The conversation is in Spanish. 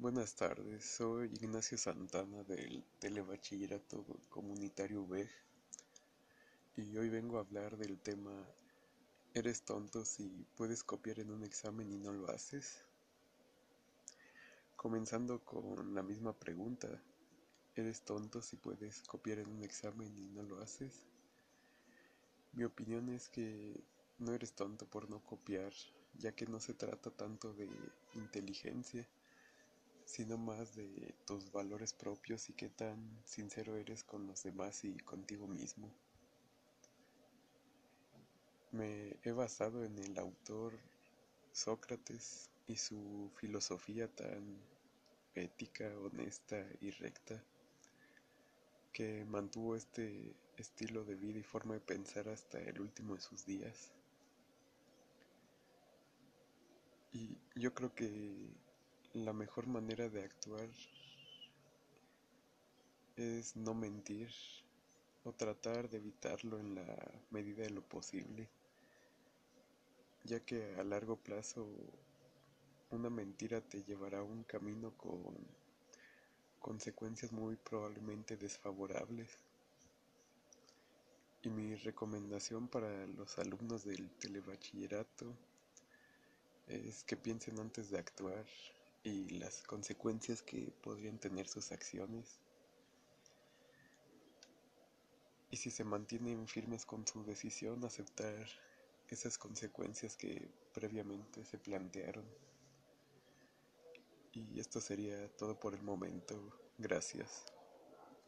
Buenas tardes, soy Ignacio Santana del Telebachillerato Comunitario B y hoy vengo a hablar del tema ¿Eres tonto si puedes copiar en un examen y no lo haces? Comenzando con la misma pregunta, ¿eres tonto si puedes copiar en un examen y no lo haces? Mi opinión es que no eres tonto por no copiar, ya que no se trata tanto de inteligencia, sino más de tus valores propios y qué tan sincero eres con los demás y contigo mismo. Me he basado en el autor Sócrates y su filosofía tan ética, honesta y recta que mantuvo este estilo de vida y forma de pensar hasta el último de sus días. Y yo creo que la mejor manera de actuar es no mentir o tratar de evitarlo en la medida de lo posible, ya que a largo plazo una mentira te llevará a un camino con consecuencias muy probablemente desfavorables. Y mi recomendación para los alumnos del telebachillerato es que piensen antes de actuar y las consecuencias que podrían tener sus acciones. Y si se mantienen firmes con su decisión, aceptar esas consecuencias que previamente se plantearon. Y esto sería todo por el momento. Gracias.